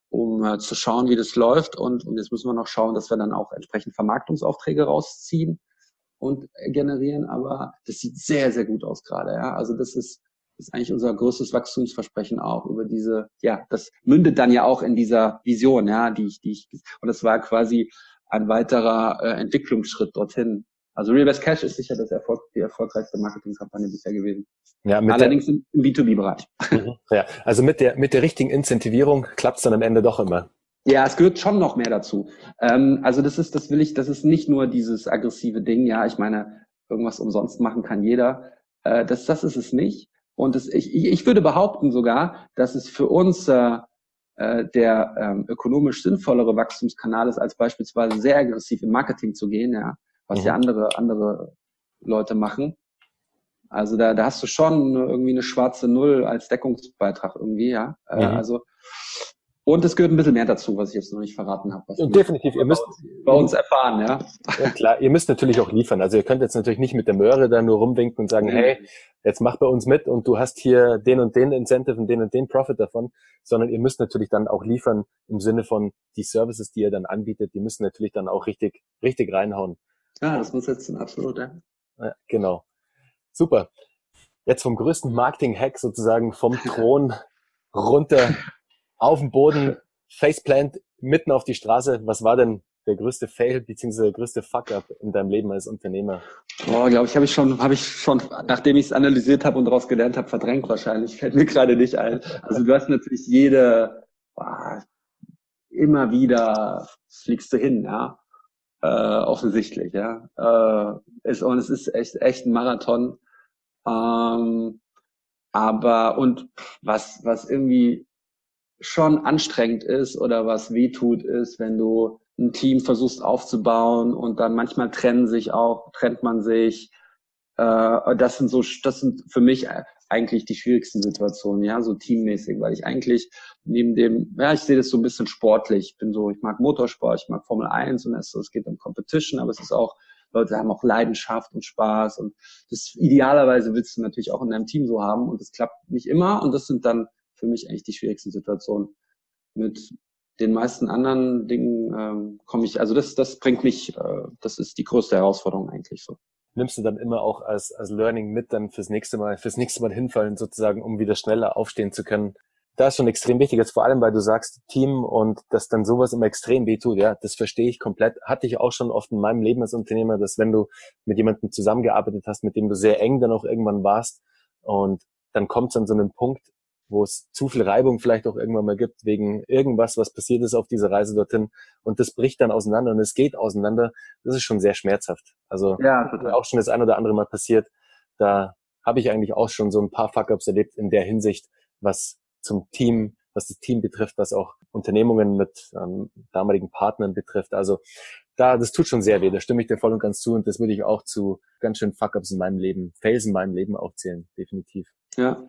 um äh, zu schauen, wie das läuft. Und, und jetzt müssen wir noch schauen, dass wir dann auch entsprechend Vermarktungsaufträge rausziehen und generieren. Aber das sieht sehr, sehr gut aus gerade. Ja? Also das ist, ist eigentlich unser größtes Wachstumsversprechen auch über diese, ja, das mündet dann ja auch in dieser Vision, ja, die ich, die ich, und das war quasi ein weiterer äh, Entwicklungsschritt dorthin. Also Real Best Cash ist sicher das Erfolg, die erfolgreichste Marketingkampagne bisher gewesen. Ja, mit Allerdings der, im B2B-Bereich. Mhm. Ja, also mit der, mit der richtigen Incentivierung klappt es dann am Ende doch immer. Ja, es gehört schon noch mehr dazu. Ähm, also das ist, das will ich, das ist nicht nur dieses aggressive Ding, ja, ich meine, irgendwas umsonst machen kann jeder. Äh, das, das ist es nicht. Und das, ich, ich würde behaupten sogar, dass es für uns äh, der ähm, ökonomisch sinnvollere Wachstumskanal ist, als beispielsweise sehr aggressiv im Marketing zu gehen, ja, was mhm. ja andere, andere Leute machen. Also da, da hast du schon irgendwie eine schwarze Null als Deckungsbeitrag irgendwie, ja. Äh, mhm. Also Und es gehört ein bisschen mehr dazu, was ich jetzt noch nicht verraten habe. definitiv, ihr müsst bei uns erfahren, ja. ja. Klar, ihr müsst natürlich auch liefern. Also ihr könnt jetzt natürlich nicht mit der Möhre da nur rumwinken und sagen, mhm. hey, jetzt mach bei uns mit und du hast hier den und den Incentive und den und den Profit davon, sondern ihr müsst natürlich dann auch liefern im Sinne von die Services, die ihr dann anbietet, die müssen natürlich dann auch richtig, richtig reinhauen. Ja, das muss jetzt ein absolut, ja. ja genau. Super. Jetzt vom größten Marketing-Hack sozusagen vom <laughs> Thron runter auf dem Boden, Faceplant, mitten auf die Straße. Was war denn der größte Fail bzw. der größte Fuck-up in deinem Leben als Unternehmer? Oh, glaube ich, habe ich schon, habe ich schon, nachdem ich es analysiert habe und daraus gelernt habe, verdrängt wahrscheinlich. Fällt mir gerade nicht ein. Also du hast natürlich jede, boah, immer wieder fliegst du hin, ja. Äh, offensichtlich, ja. Äh, ist, und es ist echt, echt ein Marathon. Ähm, aber und was, was irgendwie schon anstrengend ist oder was wehtut, ist, wenn du ein Team versuchst aufzubauen und dann manchmal trennen sich auch, trennt man sich. Äh, das sind so, das sind für mich eigentlich die schwierigsten Situationen, ja, so teammäßig, weil ich eigentlich neben dem, ja, ich sehe das so ein bisschen sportlich. Ich bin so, ich mag Motorsport, ich mag Formel 1 und es, es geht um Competition, aber es ist auch, Leute haben auch Leidenschaft und Spaß und das idealerweise willst du natürlich auch in deinem Team so haben und das klappt nicht immer und das sind dann für mich eigentlich die schwierigsten Situationen. Mit den meisten anderen Dingen ähm, komme ich, also das, das bringt mich, äh, das ist die größte Herausforderung eigentlich so. Nimmst du dann immer auch als, als Learning mit, dann fürs nächste Mal, fürs nächste Mal hinfallen, sozusagen, um wieder schneller aufstehen zu können? Da ist schon extrem wichtig, jetzt vor allem, weil du sagst Team und dass dann sowas immer extrem weh tut. Ja, das verstehe ich komplett. Hatte ich auch schon oft in meinem Leben als Unternehmer, dass wenn du mit jemandem zusammengearbeitet hast, mit dem du sehr eng dann auch irgendwann warst und dann kommt es an so einen Punkt, wo es zu viel Reibung vielleicht auch irgendwann mal gibt, wegen irgendwas, was passiert ist auf dieser Reise dorthin. Und das bricht dann auseinander und es geht auseinander. Das ist schon sehr schmerzhaft. Also ja, auch schon das ein oder andere Mal passiert. Da habe ich eigentlich auch schon so ein paar Fuck-ups erlebt in der Hinsicht, was zum Team, was das Team betrifft, was auch Unternehmungen mit ähm, damaligen Partnern betrifft. Also da, das tut schon sehr weh. Da stimme ich dir voll und ganz zu. Und das würde ich auch zu ganz schön Fuck-ups in meinem Leben, Fails in meinem Leben auch zählen. Definitiv. Ja,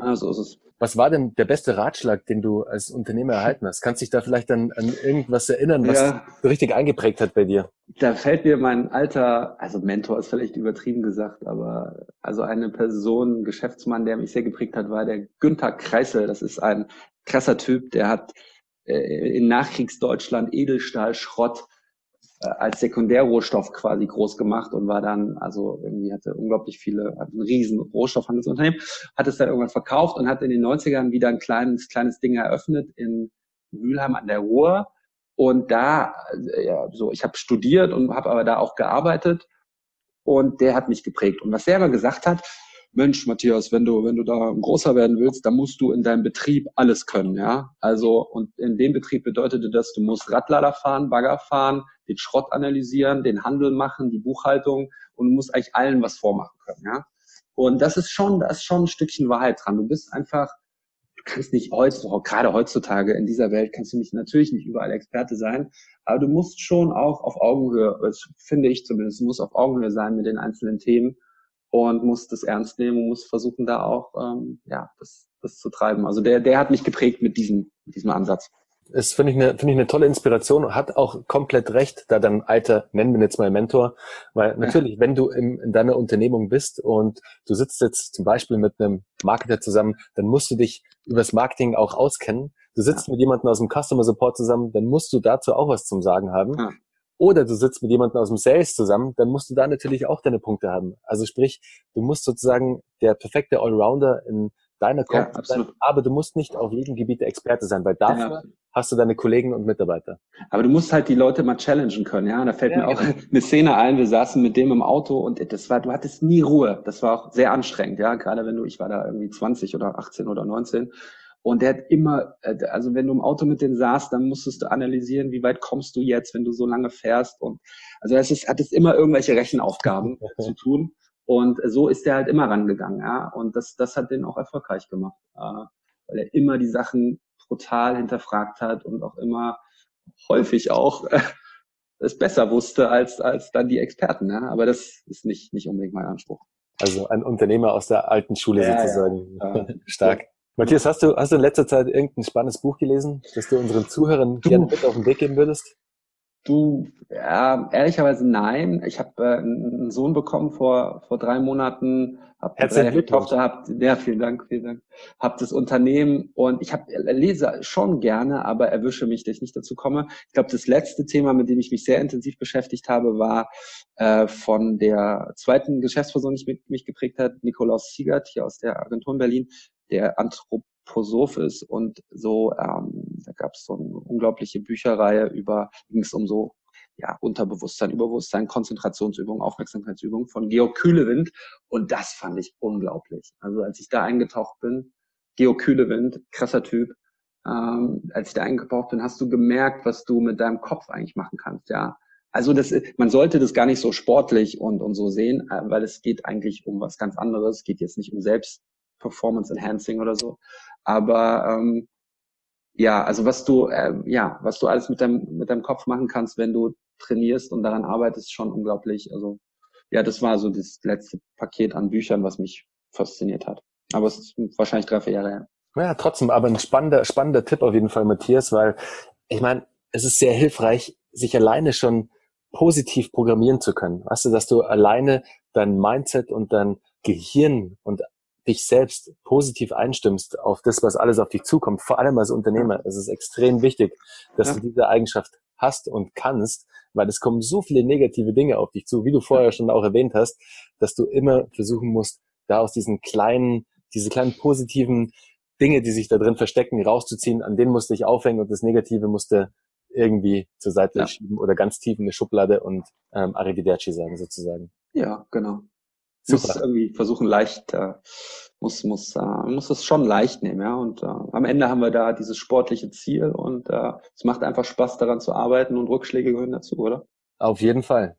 Ah, so ist es. Was war denn der beste Ratschlag, den du als Unternehmer erhalten hast? Kannst du dich da vielleicht dann an irgendwas erinnern, was ja, so richtig eingeprägt hat bei dir? Da fällt mir mein alter, also Mentor ist vielleicht übertrieben gesagt, aber also eine Person, Geschäftsmann, der mich sehr geprägt hat, war der Günther Kreisel. Das ist ein krasser Typ, der hat äh, in Nachkriegsdeutschland Edelstahl, Schrott als Sekundärrohstoff quasi groß gemacht und war dann, also irgendwie hatte unglaublich viele, hat ein riesen Rohstoffhandelsunternehmen, hat es dann irgendwann verkauft und hat in den 90ern wieder ein kleines, kleines Ding eröffnet in Mülheim an der Ruhr. Und da, äh, ja, so, ich habe studiert und habe aber da auch gearbeitet und der hat mich geprägt. Und was er immer gesagt hat, Mensch, Matthias, wenn du, wenn du da großer werden willst, dann musst du in deinem Betrieb alles können, ja. Also, und in dem Betrieb bedeutete das, du musst Radlader fahren, Bagger fahren, den Schrott analysieren, den Handel machen, die Buchhaltung und du musst eigentlich allen was vormachen können, ja. Und das ist schon, da ist schon ein Stückchen Wahrheit dran. Du bist einfach, du kannst nicht heutzutage, gerade heutzutage in dieser Welt kannst du nicht, natürlich nicht überall Experte sein, aber du musst schon auch auf Augenhöhe, das finde ich zumindest, du musst auf Augenhöhe sein mit den einzelnen Themen und muss das ernst nehmen und muss versuchen, da auch ähm, ja, das, das zu treiben. Also der, der hat mich geprägt mit diesem, mit diesem Ansatz. Das finde ich, eine, finde ich eine tolle Inspiration, hat auch komplett recht, da dein alter, nennen wir jetzt mal Mentor, weil natürlich, ja. wenn du in, in deiner Unternehmung bist und du sitzt jetzt zum Beispiel mit einem Marketer zusammen, dann musst du dich über das Marketing auch auskennen. Du sitzt ja. mit jemandem aus dem Customer Support zusammen, dann musst du dazu auch was zum Sagen haben. Ja. Oder du sitzt mit jemandem aus dem Sales zusammen, dann musst du da natürlich auch deine Punkte haben. Also sprich, du musst sozusagen der perfekte Allrounder in deiner Company ja, sein, aber du musst nicht auf jedem Gebiet der Experte sein, weil dafür ja. hast du deine Kollegen und Mitarbeiter. Aber du musst halt die Leute mal challengen können, ja. Und da fällt ja, mir auch genau. eine Szene ein, wir saßen mit dem im Auto und das war, du hattest nie Ruhe. Das war auch sehr anstrengend, ja. Gerade wenn du, ich war da irgendwie 20 oder 18 oder 19 und der hat immer, äh, also wenn du im Auto mit dem saßt, dann musstest du analysieren, wie weit kommst du jetzt, wenn du so lange fährst. Und also es ist, hat es immer irgendwelche Rechenaufgaben <laughs> zu tun. Und so ist der halt immer rangegangen, ja. Und das, das hat den auch erfolgreich gemacht, äh, weil er immer die Sachen brutal hinterfragt hat und auch immer häufig auch <laughs> es besser wusste als, als dann die Experten. Ja? Aber das ist nicht, nicht unbedingt mein Anspruch. Also ein Unternehmer aus der alten Schule ja, sozusagen. Ja. <laughs> Stark. Matthias, hast du, hast du in letzter Zeit irgendein spannendes Buch gelesen, das du unseren Zuhörern gerne mit auf den Weg geben würdest? Du, ja, ehrlicherweise nein. Ich habe äh, einen Sohn bekommen vor vor drei Monaten, habe eine Tochter, hab, ja, vielen Dank, vielen Dank, habe das Unternehmen und ich habe äh, lese schon gerne, aber erwische mich, dass ich nicht dazu komme. Ich glaube, das letzte Thema, mit dem ich mich sehr intensiv beschäftigt habe, war äh, von der zweiten Geschäftsperson, die mich, mich geprägt hat, Nikolaus Siegert hier aus der Agentur in Berlin, der Anthroposoph ist und so, ähm, da gab es so eine unglaubliche Bücherreihe über, ging es um so ja, Unterbewusstsein, Überbewusstsein, Konzentrationsübungen, Aufmerksamkeitsübungen von Georg Kühlewind. Und das fand ich unglaublich. Also als ich da eingetaucht bin, Georg Kühlewind, krasser Typ, ähm, als ich da eingetaucht bin, hast du gemerkt, was du mit deinem Kopf eigentlich machen kannst, ja. Also das, man sollte das gar nicht so sportlich und, und so sehen, äh, weil es geht eigentlich um was ganz anderes. Es geht jetzt nicht um Selbst, Performance Enhancing oder so. Aber ähm, ja, also was du, äh, ja, was du alles mit deinem, mit deinem Kopf machen kannst, wenn du trainierst und daran arbeitest, schon unglaublich. Also ja, das war so das letzte Paket an Büchern, was mich fasziniert hat. Aber es ist wahrscheinlich drei, vier Jahre her. Ja, trotzdem, aber ein spannender, spannender Tipp auf jeden Fall, Matthias, weil ich meine, es ist sehr hilfreich, sich alleine schon positiv programmieren zu können. Weißt du, dass du alleine dein Mindset und dein Gehirn und dich selbst positiv einstimmst auf das, was alles auf dich zukommt, vor allem als Unternehmer, es ist extrem wichtig, dass ja. du diese Eigenschaft hast und kannst, weil es kommen so viele negative Dinge auf dich zu, wie du vorher schon auch erwähnt hast, dass du immer versuchen musst, da aus diesen kleinen, diese kleinen positiven Dinge, die sich da drin verstecken, rauszuziehen, an denen musst du dich aufhängen und das Negative musst du irgendwie zur Seite ja. schieben oder ganz tief in eine Schublade und ähm, Arrivederci sagen sozusagen. Ja, genau. Super. Muss irgendwie versuchen leicht, äh, muss muss äh, muss es schon leicht nehmen, ja. Und äh, am Ende haben wir da dieses sportliche Ziel und äh, es macht einfach Spaß daran zu arbeiten und Rückschläge gehören dazu, oder? Auf jeden Fall.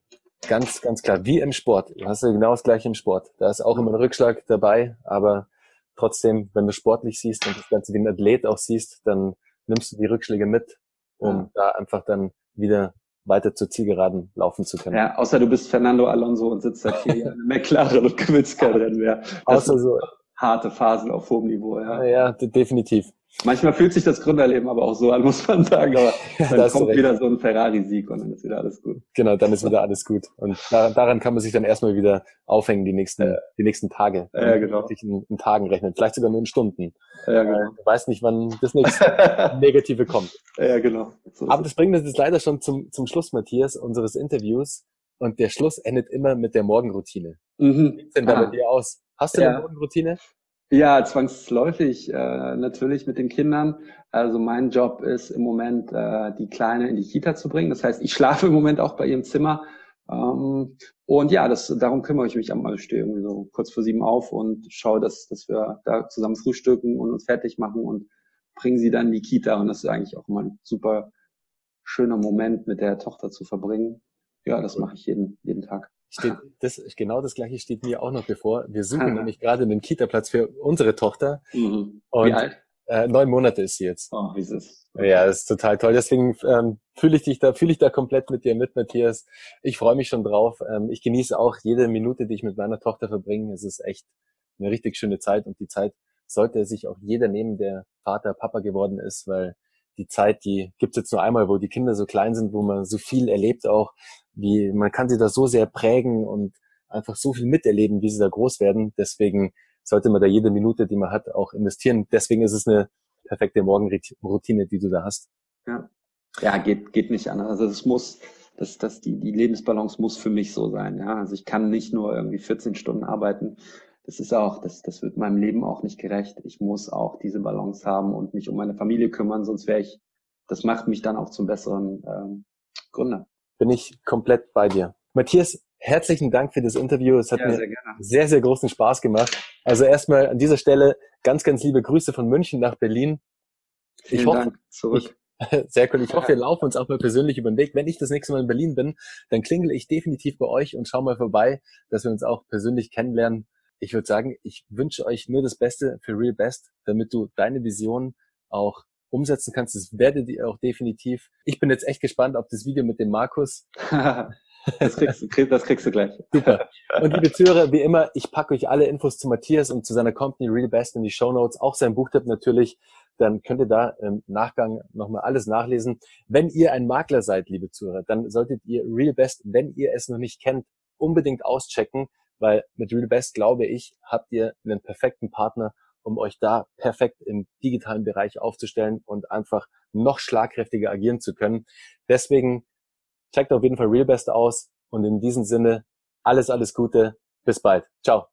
Ganz, ganz klar. Wie im Sport. Du hast ja genau das gleiche im Sport. Da ist auch immer ein Rückschlag dabei, aber trotzdem, wenn du sportlich siehst und das Ganze wie ein Athlet auch siehst, dann nimmst du die Rückschläge mit, um ja. da einfach dann wieder weiter zur Zielgeraden laufen zu können. Ja, außer du bist Fernando Alonso und sitzt seit vier Jahren in McLaren und gewinnst kein Rennen mehr. außer so. Harte Phasen auf hohem Niveau, ja. Ja, definitiv. Manchmal fühlt sich das Gründerleben aber auch so an, <laughs> muss man sagen. Aber dann kommt wieder so ein Ferrari-Sieg und dann ist wieder alles gut. Genau, dann ist wieder alles gut. Und daran kann man sich dann erstmal wieder aufhängen, die nächsten, ja. die nächsten Tage. Ja, genau. Sich in, in, Tagen rechnen, vielleicht sogar nur in Stunden. Ja, genau. Du weißt nicht, wann das <laughs> nächste Negative kommt. Ja, genau. So aber das bringt uns jetzt leider schon zum, zum Schluss, Matthias, unseres Interviews. Und der Schluss endet immer mit der Morgenroutine. Mhm. Wie sieht denn da ah. bei dir aus? Hast du ja. eine Morgenroutine? Ja, zwangsläufig äh, natürlich mit den Kindern. Also mein Job ist im Moment, äh, die Kleine in die Kita zu bringen. Das heißt, ich schlafe im Moment auch bei ihrem Zimmer. Ähm, und ja, das, darum kümmere ich mich am Ich stehe irgendwie so kurz vor sieben auf und schaue, dass, dass wir da zusammen frühstücken und uns fertig machen und bringen sie dann in die Kita. Und das ist eigentlich auch immer ein super schöner Moment, mit der Tochter zu verbringen. Ja, das mache ich jeden, jeden Tag steht <laughs> das, genau das gleiche steht mir auch noch bevor. Wir suchen Aha. nämlich gerade einen Kita-Platz für unsere Tochter. Mhm. Und, wie alt? Äh, neun Monate ist sie jetzt. Oh, wie ist es? Ja, das ist total toll. Deswegen ähm, fühle ich dich da, fühle ich da komplett mit dir mit, Matthias. Ich freue mich schon drauf. Ähm, ich genieße auch jede Minute, die ich mit meiner Tochter verbringe. Es ist echt eine richtig schöne Zeit und die Zeit sollte sich auch jeder nehmen, der Vater, Papa geworden ist, weil die Zeit, die gibt's jetzt nur einmal, wo die Kinder so klein sind, wo man so viel erlebt auch, wie man kann sie da so sehr prägen und einfach so viel miterleben, wie sie da groß werden. Deswegen sollte man da jede Minute, die man hat, auch investieren. Deswegen ist es eine perfekte Morgenroutine, die du da hast. Ja, ja geht, geht nicht anders. Also es muss, das, das, die, die Lebensbalance muss für mich so sein. Ja, also ich kann nicht nur irgendwie 14 Stunden arbeiten. Das ist auch, das, das wird meinem Leben auch nicht gerecht. Ich muss auch diese Balance haben und mich um meine Familie kümmern, sonst wäre ich, das macht mich dann auch zum besseren ähm, Gründer bin ich komplett bei dir. Matthias, herzlichen Dank für das Interview. Es hat ja, mir sehr, sehr, sehr, großen Spaß gemacht. Also erstmal an dieser Stelle ganz, ganz liebe Grüße von München nach Berlin. Vielen ich hoffe, Dank zurück. Ich, <laughs> sehr cool. Ich hoffe, wir <laughs> laufen uns auch mal persönlich über den Weg. Wenn ich das nächste Mal in Berlin bin, dann klingel ich definitiv bei euch und schau mal vorbei, dass wir uns auch persönlich kennenlernen. Ich würde sagen, ich wünsche euch nur das Beste für Real Best, damit du deine Vision auch umsetzen kannst. Das werdet ihr auch definitiv. Ich bin jetzt echt gespannt auf das Video mit dem Markus. <laughs> Das kriegst, das kriegst du gleich. <laughs> Super. Und liebe Zuhörer, wie immer, ich packe euch alle Infos zu Matthias und zu seiner Company Real Best in die Show Notes, auch sein Buchtipp natürlich. Dann könnt ihr da im Nachgang nochmal alles nachlesen. Wenn ihr ein Makler seid, liebe Zuhörer, dann solltet ihr Real Best, wenn ihr es noch nicht kennt, unbedingt auschecken, weil mit Real Best, glaube ich, habt ihr einen perfekten Partner, um euch da perfekt im digitalen Bereich aufzustellen und einfach noch schlagkräftiger agieren zu können. Deswegen checkt auf jeden Fall RealBest aus und in diesem Sinne alles, alles Gute. Bis bald. Ciao.